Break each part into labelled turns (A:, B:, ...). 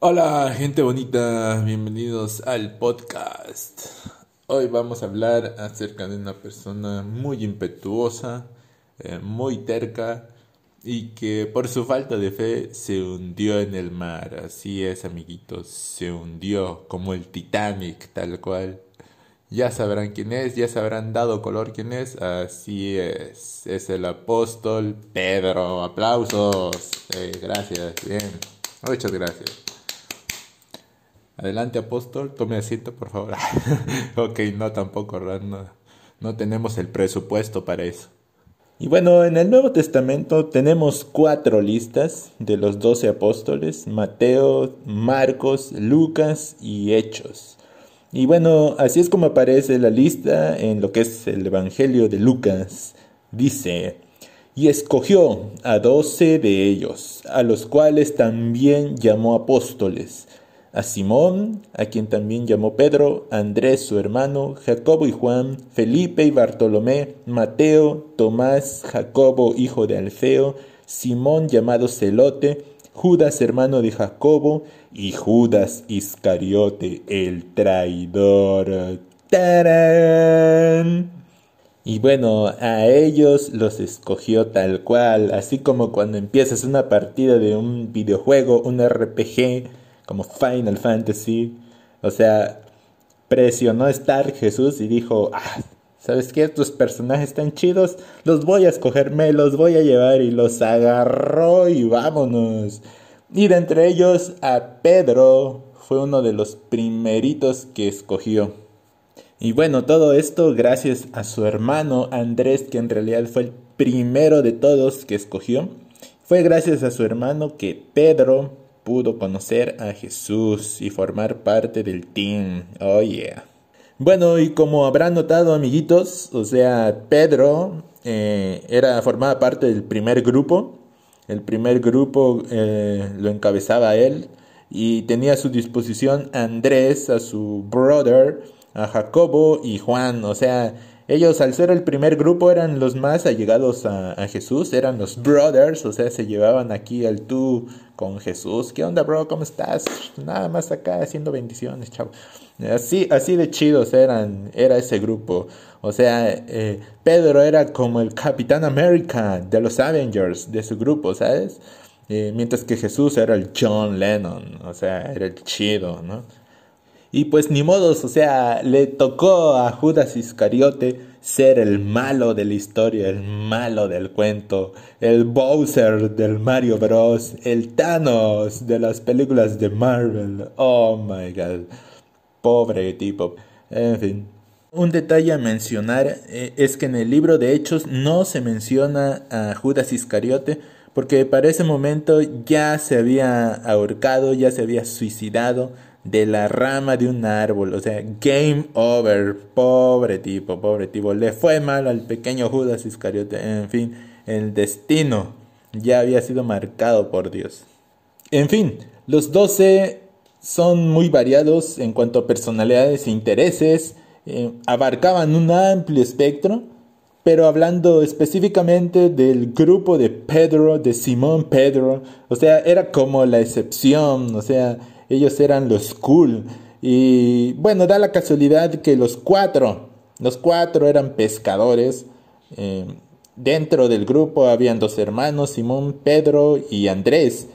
A: Hola gente bonita, bienvenidos al podcast. Hoy vamos a hablar acerca de una persona muy impetuosa, eh, muy terca y que por su falta de fe se hundió en el mar. Así es amiguitos, se hundió como el Titanic tal cual. Ya sabrán quién es, ya se habrán dado color quién es. Así es, es el apóstol Pedro. Aplausos. Eh, gracias, bien. Muchas gracias. Adelante, apóstol, tome asiento, por favor. ok, no, tampoco, no, no tenemos el presupuesto para eso.
B: Y bueno, en el Nuevo Testamento tenemos cuatro listas de los doce apóstoles, Mateo, Marcos, Lucas y Hechos. Y bueno, así es como aparece la lista en lo que es el Evangelio de Lucas. Dice, y escogió a doce de ellos, a los cuales también llamó apóstoles a Simón, a quien también llamó Pedro, Andrés su hermano, Jacobo y Juan, Felipe y Bartolomé, Mateo, Tomás, Jacobo hijo de Alfeo, Simón llamado Celote, Judas hermano de Jacobo y Judas Iscariote el traidor. ¡Tarán! Y bueno, a ellos los escogió tal cual, así como cuando empiezas una partida de un videojuego, un RPG, como Final Fantasy. O sea, presionó estar Jesús y dijo, ah, ¿sabes qué? Estos personajes están chidos, los voy a escoger, me los voy a llevar y los agarró y vámonos. Y de entre ellos a Pedro fue uno de los primeritos que escogió. Y bueno, todo esto gracias a su hermano Andrés, que en realidad fue el primero de todos que escogió. Fue gracias a su hermano que Pedro pudo conocer a Jesús y formar parte del team. Oh yeah. Bueno, y como habrán notado, amiguitos, o sea, Pedro eh, era formaba parte del primer grupo. El primer grupo eh, lo encabezaba él y tenía a su disposición a Andrés, a su brother, a Jacobo y Juan. O sea, ellos al ser el primer grupo eran los más allegados a, Jesús, eran los brothers, o sea, se llevaban aquí al tú con Jesús. ¿Qué onda, bro? ¿Cómo estás? Nada más acá haciendo bendiciones, chavo. Así, así de chidos era ese grupo. O sea, eh, Pedro era como el Capitán América de los Avengers, de su grupo, ¿sabes? Eh, mientras que Jesús era el John Lennon, o sea, era el chido, ¿no? Y pues ni modos, o sea, le tocó a Judas Iscariote ser el malo de la historia, el malo del cuento, el Bowser del Mario Bros, el Thanos de las películas de Marvel. Oh my god. Pobre tipo. En fin. Un detalle a mencionar eh, es que en el libro de Hechos no se menciona a Judas Iscariote porque para ese momento ya se había ahorcado, ya se había suicidado de la rama de un árbol. O sea, game over. Pobre tipo, pobre tipo. Le fue mal al pequeño Judas Iscariote. En fin, el destino ya había sido marcado por Dios. En fin, los doce son muy variados en cuanto a personalidades e intereses. Eh, abarcaban un amplio espectro. Pero hablando específicamente del grupo de Pedro, de Simón Pedro, o sea, era como la excepción, o sea, ellos eran los cool. Y bueno, da la casualidad que los cuatro, los cuatro eran pescadores. Eh, dentro del grupo habían dos hermanos, Simón, Pedro y Andrés.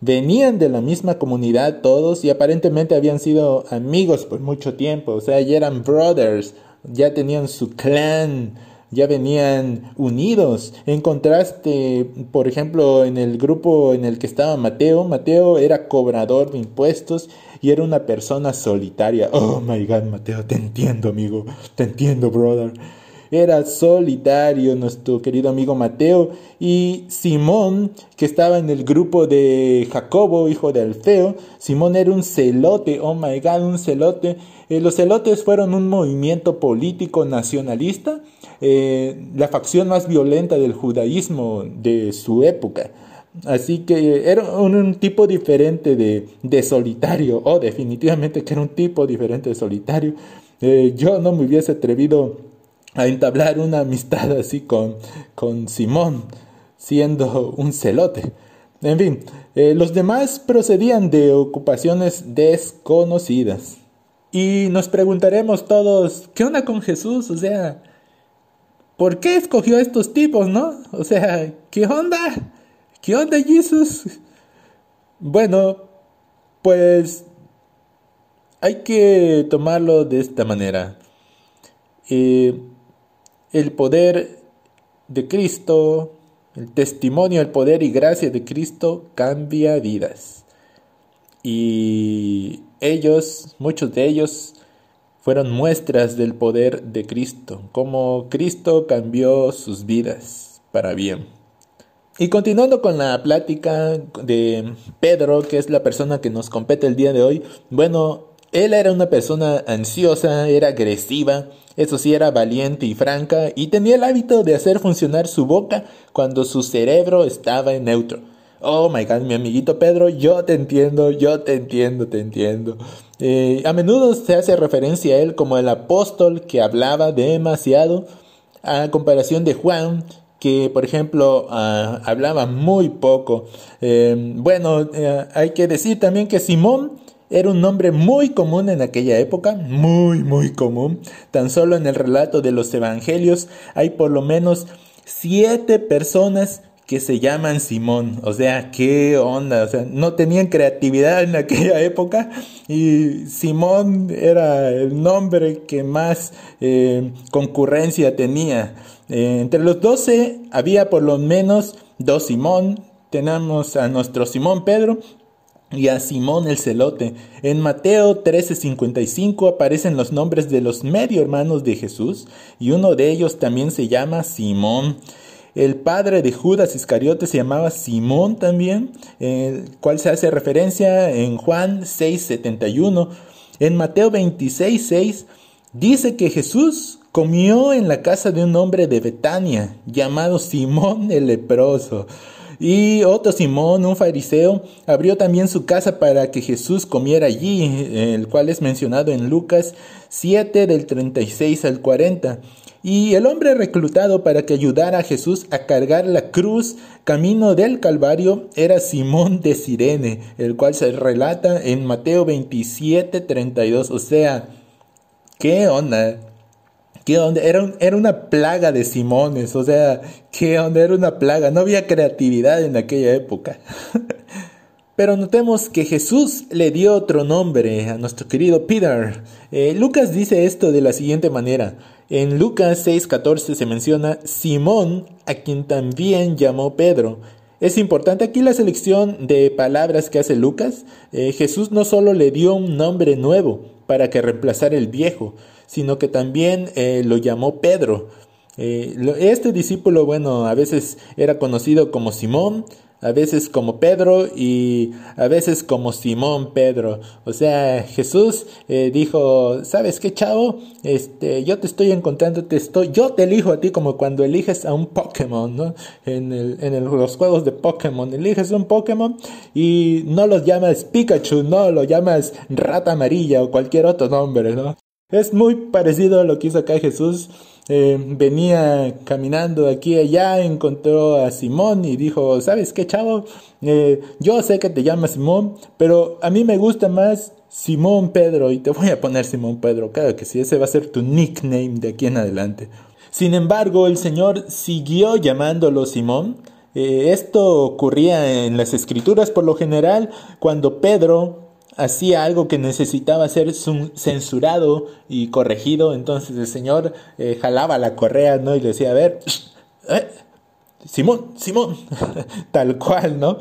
B: Venían de la misma comunidad todos y aparentemente habían sido amigos por mucho tiempo. O sea, ya eran brothers, ya tenían su clan ya venían unidos. En contraste, por ejemplo, en el grupo en el que estaba Mateo, Mateo era cobrador de impuestos y era una persona solitaria. Oh my god, Mateo, te entiendo, amigo, te entiendo, brother. Era solitario nuestro querido amigo Mateo y Simón, que estaba en el grupo de Jacobo, hijo de Alfeo. Simón era un celote, oh my god, un celote. Eh, los celotes fueron un movimiento político nacionalista eh, la facción más violenta del judaísmo de su época. Así que era un, tipo diferente de, solitario, o definitivamente que era un tipo diferente de solitario. Eh, yo no me hubiese atrevido a entablar una amistad así con, con Simón, siendo un celote. En fin, eh, los demás procedían de ocupaciones desconocidas. Y nos preguntaremos todos, ¿qué onda con Jesús? O sea, ¿por qué escogió a estos tipos, no? O sea, ¿qué onda? ¿Qué onda Jesús? Bueno, pues hay que tomarlo de esta manera. Eh, el poder de Cristo, el testimonio, el poder y gracia de Cristo cambia vidas. Y ellos, muchos de ellos, fueron muestras del poder de Cristo, como Cristo cambió sus vidas para bien. Y continuando con la plática de Pedro, que es la persona que nos compete el día de hoy, bueno, él era una persona ansiosa, era agresiva, eso sí era valiente y franca, y tenía el hábito de hacer funcionar su boca cuando su cerebro estaba en neutro. Oh my god, mi amiguito Pedro, yo te entiendo, yo te entiendo, te entiendo. Eh, a menudo se hace referencia a él como el apóstol que hablaba demasiado, a comparación de Juan, que por ejemplo ah, hablaba muy poco. Eh, bueno, eh, hay que decir también que Simón era un nombre muy común en aquella época, muy, muy común. Tan solo en el relato de los evangelios hay por lo menos siete personas que se llaman Simón. O sea, qué onda. O sea, no tenían creatividad en aquella época y Simón era el nombre que más eh, concurrencia tenía. Eh, entre los doce había por lo menos dos Simón. Tenemos a nuestro Simón Pedro y a Simón el celote. En Mateo 13:55 aparecen los nombres de los medio hermanos de Jesús y uno de ellos también se llama Simón. El padre de Judas Iscariote se llamaba Simón también, cual se hace referencia en Juan 6:71. En Mateo 26:6 dice que Jesús comió en la casa de un hombre de Betania llamado Simón el leproso. Y otro Simón, un fariseo, abrió también su casa para que Jesús comiera allí, el cual es mencionado en Lucas 7 del 36 al 40. Y el hombre reclutado para que ayudara a Jesús a cargar la cruz camino del Calvario era Simón de Sirene, el cual se relata en Mateo 27, 32. O sea, ¿qué onda? Era, era una plaga de Simones, o sea, ¿qué? Era una plaga, no había creatividad en aquella época. Pero notemos que Jesús le dio otro nombre a nuestro querido Peter. Eh, Lucas dice esto de la siguiente manera. En Lucas 6:14 se menciona Simón, a quien también llamó Pedro. Es importante aquí la selección de palabras que hace Lucas. Eh, Jesús no solo le dio un nombre nuevo para que reemplazara el viejo, sino que también eh, lo llamó Pedro. Eh, este discípulo, bueno, a veces era conocido como Simón, a veces como Pedro y a veces como Simón Pedro. O sea, Jesús eh, dijo, ¿sabes qué, chavo? Este, yo te estoy encontrando, te estoy, yo te elijo a ti como cuando eliges a un Pokémon, ¿no? En, el, en los juegos de Pokémon, eliges un Pokémon y no los llamas Pikachu, no, lo llamas Rata Amarilla o cualquier otro nombre, ¿no? Es muy parecido a lo que hizo acá Jesús. Eh, venía caminando aquí y allá, encontró a Simón y dijo, ¿sabes qué, chavo? Eh, yo sé que te llamas Simón, pero a mí me gusta más Simón Pedro y te voy a poner Simón Pedro. Claro que sí, ese va a ser tu nickname de aquí en adelante. Sin embargo, el Señor siguió llamándolo Simón. Eh, esto ocurría en las escrituras por lo general cuando Pedro hacía algo que necesitaba ser censurado y corregido, entonces el Señor eh, jalaba la correa, ¿no? Y decía, a ver, eh, Simón, Simón, tal cual, ¿no?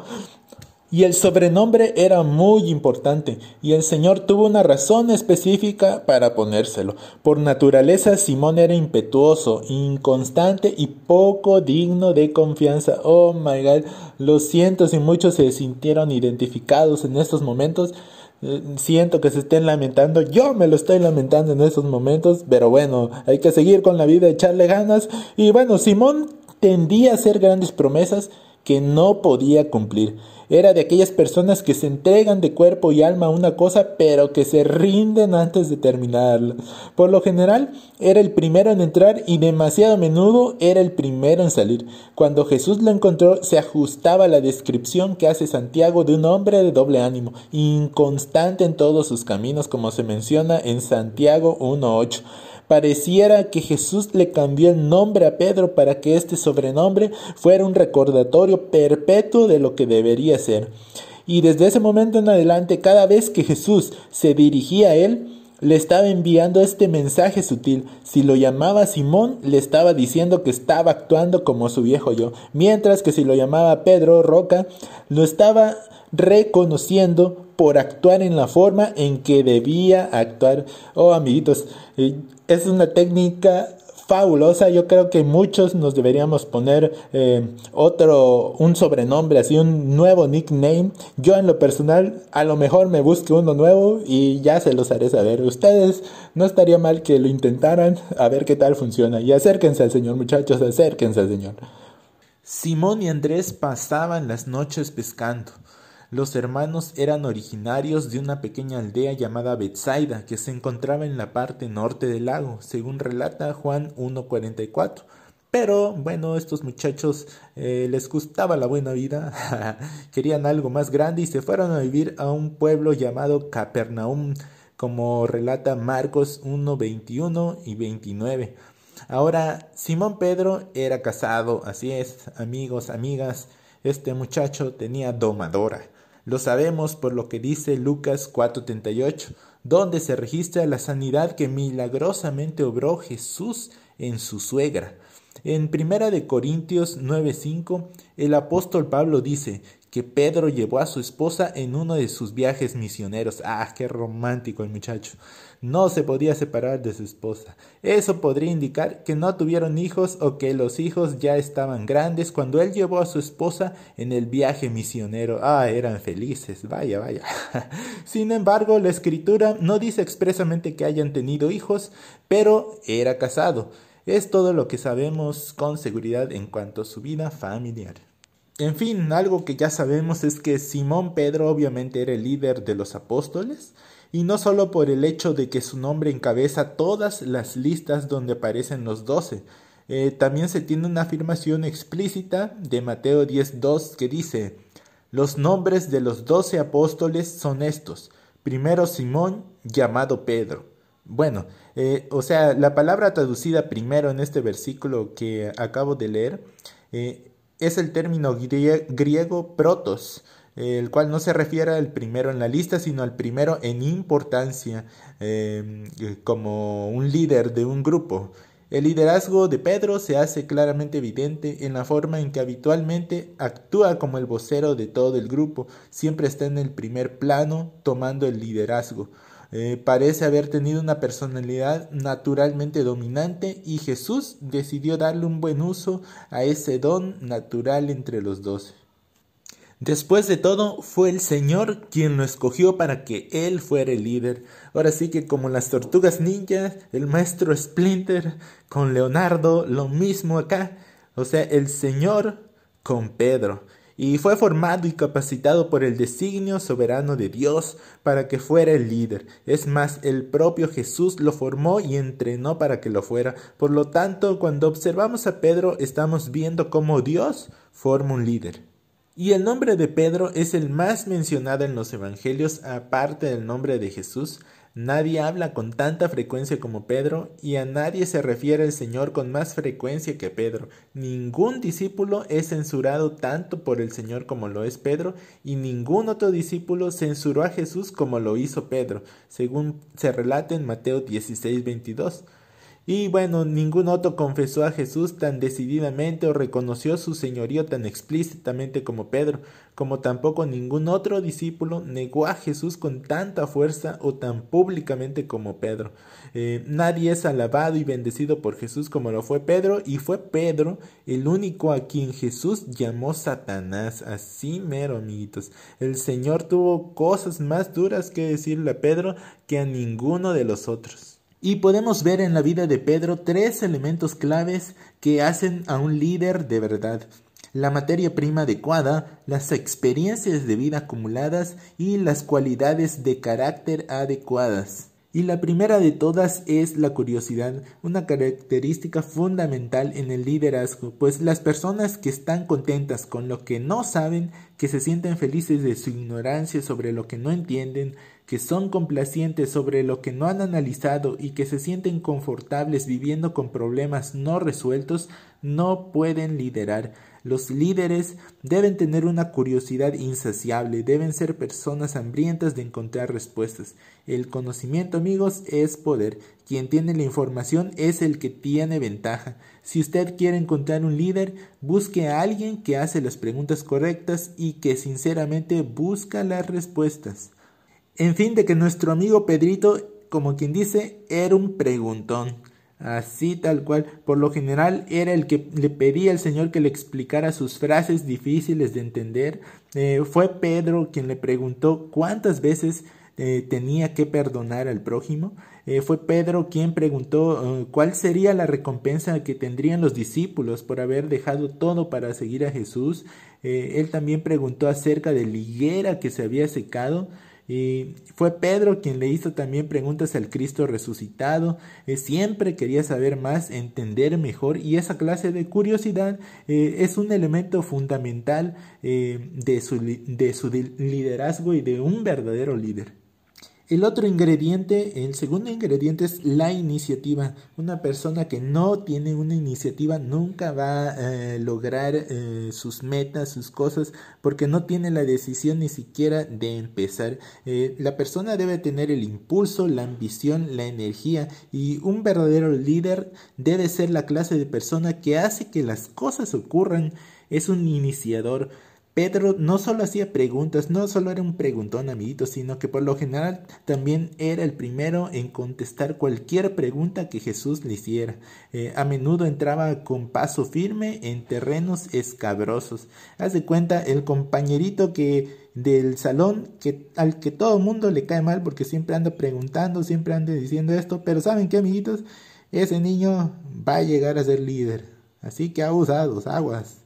B: Y el sobrenombre era muy importante, y el Señor tuvo una razón específica para ponérselo. Por naturaleza, Simón era impetuoso, inconstante y poco digno de confianza. Oh my God, lo siento si muchos se sintieron identificados en estos momentos. Eh, siento que se estén lamentando. Yo me lo estoy lamentando en estos momentos, pero bueno, hay que seguir con la vida, echarle ganas. Y bueno, Simón tendía a hacer grandes promesas que no podía cumplir. Era de aquellas personas que se entregan de cuerpo y alma a una cosa, pero que se rinden antes de terminarla. Por lo general, era el primero en entrar y demasiado a menudo era el primero en salir. Cuando Jesús lo encontró, se ajustaba a la descripción que hace Santiago de un hombre de doble ánimo, inconstante en todos sus caminos, como se menciona en Santiago 1.8. Pareciera que Jesús le cambió el nombre a Pedro para que este sobrenombre fuera un recordatorio perpetuo de lo que debería ser. Y desde ese momento en adelante, cada vez que Jesús se dirigía a él, le estaba enviando este mensaje sutil. Si lo llamaba Simón, le estaba diciendo que estaba actuando como su viejo yo, mientras que si lo llamaba Pedro Roca, lo estaba reconociendo por actuar en la forma en que debía actuar. Oh, amiguitos, eh, es una técnica fabulosa. Yo creo que muchos nos deberíamos poner eh, otro, un sobrenombre, así un nuevo nickname. Yo en lo personal, a lo mejor me busque uno nuevo y ya se los haré saber. Ustedes no estaría mal que lo intentaran a ver qué tal funciona. Y acérquense al Señor, muchachos, acérquense al Señor.
A: Simón y Andrés pasaban las noches pescando. Los hermanos eran originarios de una pequeña aldea llamada Betsaida, que se encontraba en la parte norte del lago, según relata Juan 1.44. Pero bueno, estos muchachos eh, les gustaba la buena vida, querían algo más grande y se fueron a vivir a un pueblo llamado Capernaum, como relata Marcos 1.21 y 29. Ahora, Simón Pedro era casado, así es, amigos, amigas, este muchacho tenía domadora. Lo sabemos por lo que dice Lucas 4:38, donde se registra la sanidad que milagrosamente obró Jesús en su suegra. En Primera de Corintios 9:5, el apóstol Pablo dice que Pedro llevó a su esposa en uno de sus viajes misioneros. Ah, qué romántico el muchacho no se podía separar de su esposa. Eso podría indicar que no tuvieron hijos o que los hijos ya estaban grandes cuando él llevó a su esposa en el viaje misionero. Ah, eran felices, vaya, vaya. Sin embargo, la escritura no dice expresamente que hayan tenido hijos, pero era casado. Es todo lo que sabemos con seguridad en cuanto a su vida familiar. En fin, algo que ya sabemos es que Simón Pedro obviamente era el líder de los apóstoles, y no solo por el hecho de que su nombre encabeza todas las listas donde aparecen los doce, eh, también se tiene una afirmación explícita de Mateo 10.2 que dice, los nombres de los doce apóstoles son estos, primero Simón, llamado Pedro. Bueno, eh, o sea, la palabra traducida primero en este versículo que acabo de leer eh, es el término griego protos, el cual no se refiere al primero en la lista, sino al primero en importancia em, como un líder de un grupo. El liderazgo de Pedro se hace claramente evidente en la forma en que habitualmente actúa como el vocero de todo el grupo, siempre está en el primer plano tomando el liderazgo. Eh, parece haber tenido una personalidad naturalmente dominante y Jesús decidió darle un buen uso a ese don natural entre los dos. Después de todo, fue el Señor quien lo escogió para que Él fuera el líder. Ahora sí que como las tortugas ninjas, el maestro Splinter con Leonardo, lo mismo acá. O sea, el Señor con Pedro. Y fue formado y capacitado por el designio soberano de Dios para que fuera el líder. Es más, el propio Jesús lo formó y entrenó para que lo fuera. Por lo tanto, cuando observamos a Pedro, estamos viendo cómo Dios forma un líder. Y el nombre de Pedro es el más mencionado en los Evangelios aparte del nombre de Jesús. Nadie habla con tanta frecuencia como Pedro y a nadie se refiere al Señor con más frecuencia que Pedro. Ningún discípulo es censurado tanto por el Señor como lo es Pedro y ningún otro discípulo censuró a Jesús como lo hizo Pedro, según se relata en Mateo 16, 22. Y bueno, ningún otro confesó a Jesús tan decididamente o reconoció su señorío tan explícitamente como Pedro, como tampoco ningún otro discípulo negó a Jesús con tanta fuerza o tan públicamente como Pedro. Eh, nadie es alabado y bendecido por Jesús como lo fue Pedro, y fue Pedro el único a quien Jesús llamó Satanás. Así mero, amiguitos. El Señor tuvo cosas más duras que decirle a Pedro que a ninguno de los otros. Y podemos ver en la vida de Pedro tres elementos claves que hacen a un líder de verdad.
B: la materia prima adecuada, las experiencias de vida acumuladas y las cualidades de carácter adecuadas. Y la primera de todas es la curiosidad, una característica fundamental en el liderazgo, pues las personas que están contentas con lo que no saben, que se sienten felices de su ignorancia sobre lo que no entienden, que son complacientes sobre lo que no han analizado y que se sienten confortables viviendo con problemas no resueltos, no pueden liderar. Los líderes deben tener una curiosidad insaciable, deben ser personas hambrientas de encontrar respuestas. El conocimiento, amigos, es poder. Quien tiene la información es el que tiene ventaja. Si usted quiere encontrar un líder, busque a alguien que hace las preguntas correctas y que sinceramente busca las respuestas. En fin, de que nuestro amigo Pedrito, como quien dice, era un preguntón. Así tal cual, por lo general era el que le pedía al Señor que le explicara sus frases difíciles de entender. Eh, fue Pedro quien le preguntó cuántas veces eh, tenía que perdonar al prójimo. Eh, fue Pedro quien preguntó cuál sería la recompensa que tendrían los discípulos por haber dejado todo para seguir a Jesús. él también preguntó acerca de la higuera que se había secado. Y fue Pedro quien le hizo también preguntas al Cristo resucitado. Eh, siempre quería saber más, entender mejor y esa clase de curiosidad eh, es un elemento fundamental eh, de, su, de su liderazgo y de un verdadero líder. El otro ingrediente, el segundo ingrediente es la iniciativa. Una persona que no tiene una iniciativa nunca va a eh, lograr eh, sus metas, sus cosas, porque no tiene la decisión ni siquiera de empezar. Eh, la persona debe tener el impulso, la ambición, la energía y un verdadero líder debe ser la clase de persona que hace que las cosas ocurran. Es un iniciador. Pedro no solo hacía preguntas, no solo era un preguntón, amiguito, sino que por lo general también era el primero en contestar cualquier pregunta que Jesús le hiciera. Eh, a menudo entraba con paso firme en terrenos escabrosos. Haz de cuenta el compañerito que del salón que al que todo mundo le cae mal porque siempre anda preguntando, siempre anda diciendo esto, pero ¿saben qué, amiguitos? Ese niño va a llegar a ser líder. Así que abusados, aguas.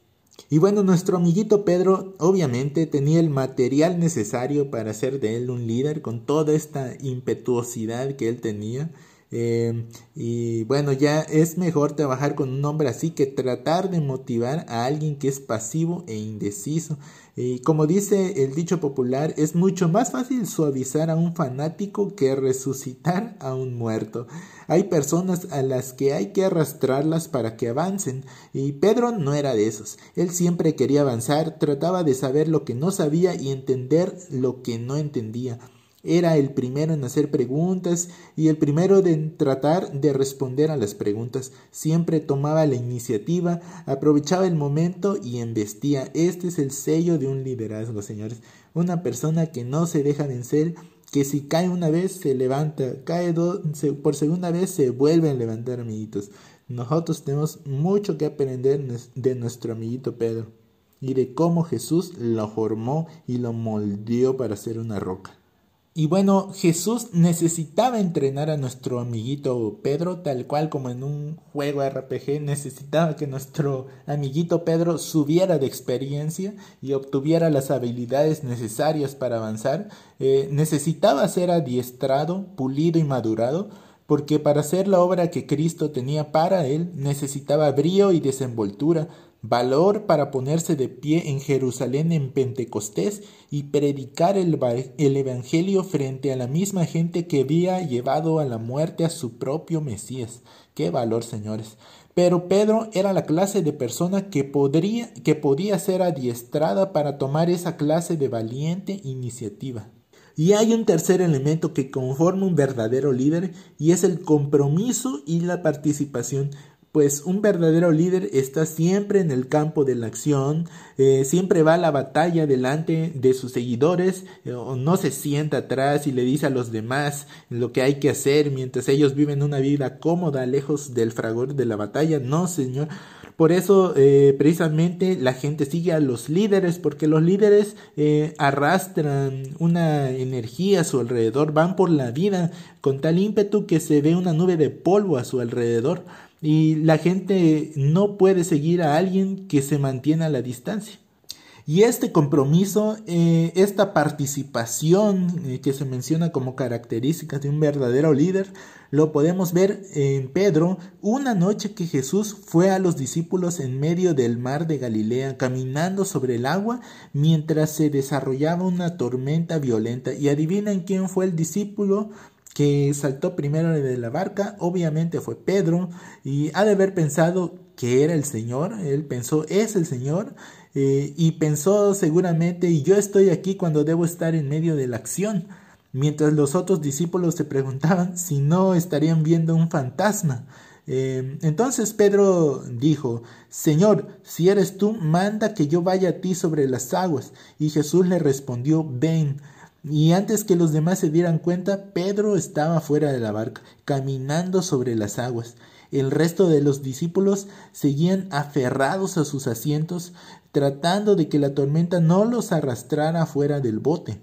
B: Y bueno, nuestro amiguito Pedro obviamente tenía el material necesario para hacer de él un líder con toda esta impetuosidad que él tenía. Eh, y bueno, ya es mejor trabajar con un hombre así que tratar de motivar a alguien que es pasivo e indeciso. Y como dice el dicho popular, es mucho más fácil suavizar a un fanático que resucitar a un muerto. Hay personas a las que hay que arrastrarlas para que avancen, y Pedro no era de esos. Él siempre quería avanzar, trataba de saber lo que no sabía y entender lo que no entendía. Era el primero en hacer preguntas y el primero en tratar de responder a las preguntas. Siempre tomaba la iniciativa, aprovechaba el momento y embestía. Este es el sello de un liderazgo, señores. Una persona que no se deja vencer, que si cae una vez se levanta, cae por segunda vez se vuelve a levantar, amiguitos. Nosotros tenemos mucho que aprender de nuestro amiguito Pedro y de cómo Jesús lo formó y lo moldeó para ser una roca. Y bueno, Jesús necesitaba entrenar a nuestro amiguito Pedro, tal cual como en un juego RPG, necesitaba que nuestro amiguito Pedro subiera de experiencia y obtuviera las habilidades necesarias para avanzar. Eh, necesitaba ser adiestrado, pulido y madurado, porque para hacer la obra que Cristo tenía para él necesitaba brío y desenvoltura, valor para ponerse de pie en Jerusalén en Pentecostés y predicar el, Evangelio frente a la misma gente que había llevado a la muerte a su propio Mesías. Qué valor, señores. Pero Pedro era la clase de persona que, podía ser adiestrada para tomar esa clase de valiente iniciativa. Y hay un tercer elemento que conforma un verdadero líder y es el compromiso y la participación pues un verdadero líder está siempre en el campo de la acción, eh, siempre va a la batalla delante de sus seguidores, eh, no se sienta atrás y le dice a los demás lo que hay que hacer mientras ellos viven una vida cómoda lejos del fragor de la batalla. No, señor. Por eso eh, precisamente la gente sigue a los líderes porque los líderes arrastran una energía a su alrededor, van por la vida con tal ímpetu que se ve una nube de polvo a su alrededor. Y la gente no puede seguir a alguien que se mantiene a la distancia. Y este compromiso, eh, esta participación eh, que se menciona como características de un verdadero líder, lo podemos ver en Pedro una noche que Jesús fue a los discípulos en medio del mar de Galilea caminando sobre el agua mientras se desarrollaba una tormenta violenta. Y adivinen quién fue el discípulo que saltó primero de la barca, obviamente fue Pedro, y ha de haber pensado que era el Señor, él pensó, es el Señor, eh, y pensó seguramente, y yo estoy aquí cuando debo estar en medio de la acción, mientras los otros discípulos se preguntaban si no estarían viendo un fantasma. Eh, entonces Pedro dijo, Señor, si eres tú, manda que yo vaya a ti sobre las aguas. Y Jesús le respondió, ven. Y antes que los demás se dieran cuenta, Pedro estaba fuera de la barca, caminando sobre las aguas. El resto de los discípulos seguían aferrados a sus asientos, tratando de que la tormenta no los arrastrara fuera del bote.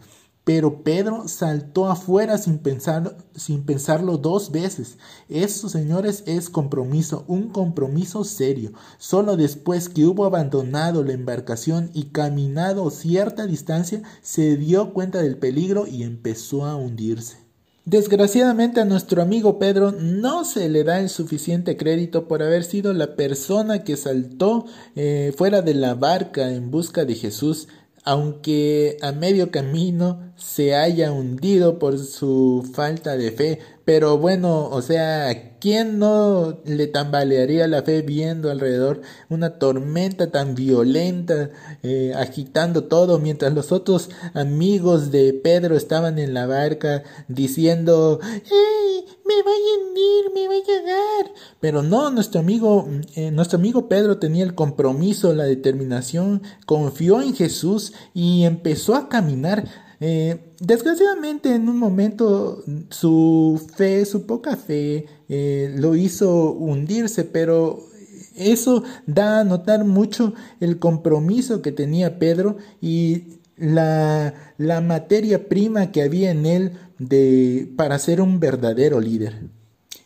B: Pero Pedro saltó afuera sin, pensar, sin pensarlo dos veces. Eso, señores, es compromiso, un compromiso serio. Solo después que hubo abandonado la embarcación y caminado cierta distancia, se dio cuenta del peligro y empezó a hundirse. Desgraciadamente a nuestro amigo Pedro no se le da el suficiente crédito por haber sido la persona que saltó eh, fuera de la barca en busca de Jesús aunque a medio camino se haya hundido por su falta de fe. Pero bueno, o sea, ¿quién no le tambalearía la fe viendo alrededor una tormenta tan violenta, eh, agitando todo, mientras los otros amigos de Pedro estaban en la barca diciendo, ¡Hey! Me voy a hundir, me voy a dar. Pero no, nuestro amigo, eh, nuestro amigo Pedro tenía el compromiso, la determinación, confió en Jesús y empezó a caminar eh, desgraciadamente en un momento su fe, su poca fe, eh, lo hizo hundirse, pero eso da a notar mucho el compromiso que tenía Pedro y la, la materia prima que había en él de, para ser un verdadero líder.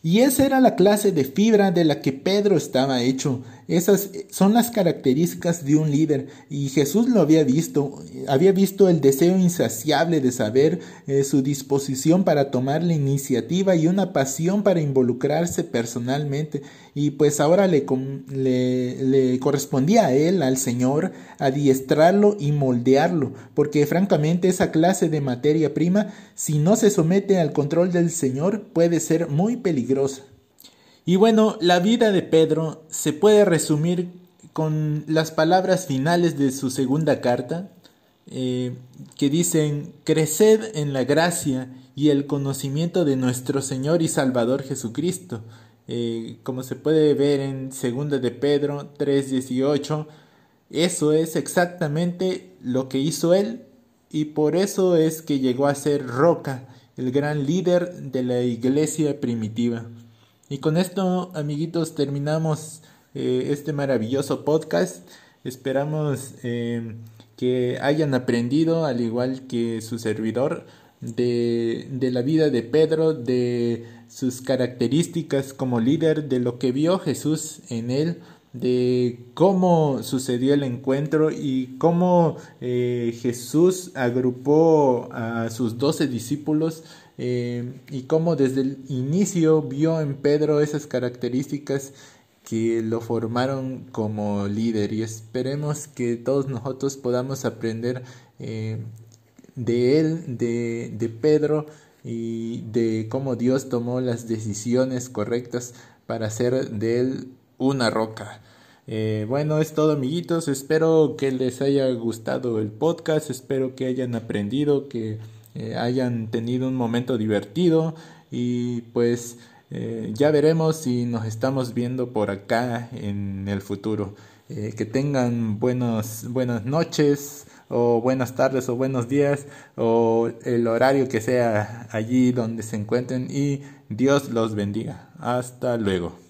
B: Y esa era la clase de fibra de la que Pedro estaba hecho. Esas son las características de un líder. Y Jesús lo había visto, había visto el deseo insaciable de saber, eh, su disposición para tomar la iniciativa y una pasión para involucrarse personalmente. Y pues ahora le, correspondía a él, al Señor, adiestrarlo y moldearlo, porque francamente esa clase de materia prima, si no se somete al control del Señor, puede ser muy peligrosa. Y bueno, la vida de Pedro se puede resumir con las palabras finales de su segunda carta, eh, que dicen, creced en la gracia y el conocimiento de nuestro Señor y Salvador Jesucristo. Eh, como se puede ver en segunda de Pedro 3:18, eso es exactamente lo que hizo él y por eso es que llegó a ser Roca, el gran líder de la iglesia primitiva. Y con esto, amiguitos, terminamos eh, este maravilloso podcast. Esperamos eh, que hayan aprendido, al igual que su servidor, de, la vida de Pedro, de sus características como líder, de lo que vio Jesús en él, de cómo sucedió el encuentro y cómo eh, Jesús agrupó a sus doce discípulos eh, y cómo desde el inicio vio en Pedro esas características que lo formaron como líder. Y esperemos que todos nosotros podamos aprender eh, de él, de, de Pedro y de cómo Dios tomó las decisiones correctas para hacer de él una roca. Eh, bueno, es todo amiguitos, espero que les haya gustado el podcast, espero que hayan aprendido, que eh, hayan tenido un momento divertido y pues eh, ya veremos si nos estamos viendo por acá en el futuro. Eh, que tengan buenas noches o buenas tardes o buenos días o el horario que sea allí donde se encuentren y Dios los bendiga. Hasta luego.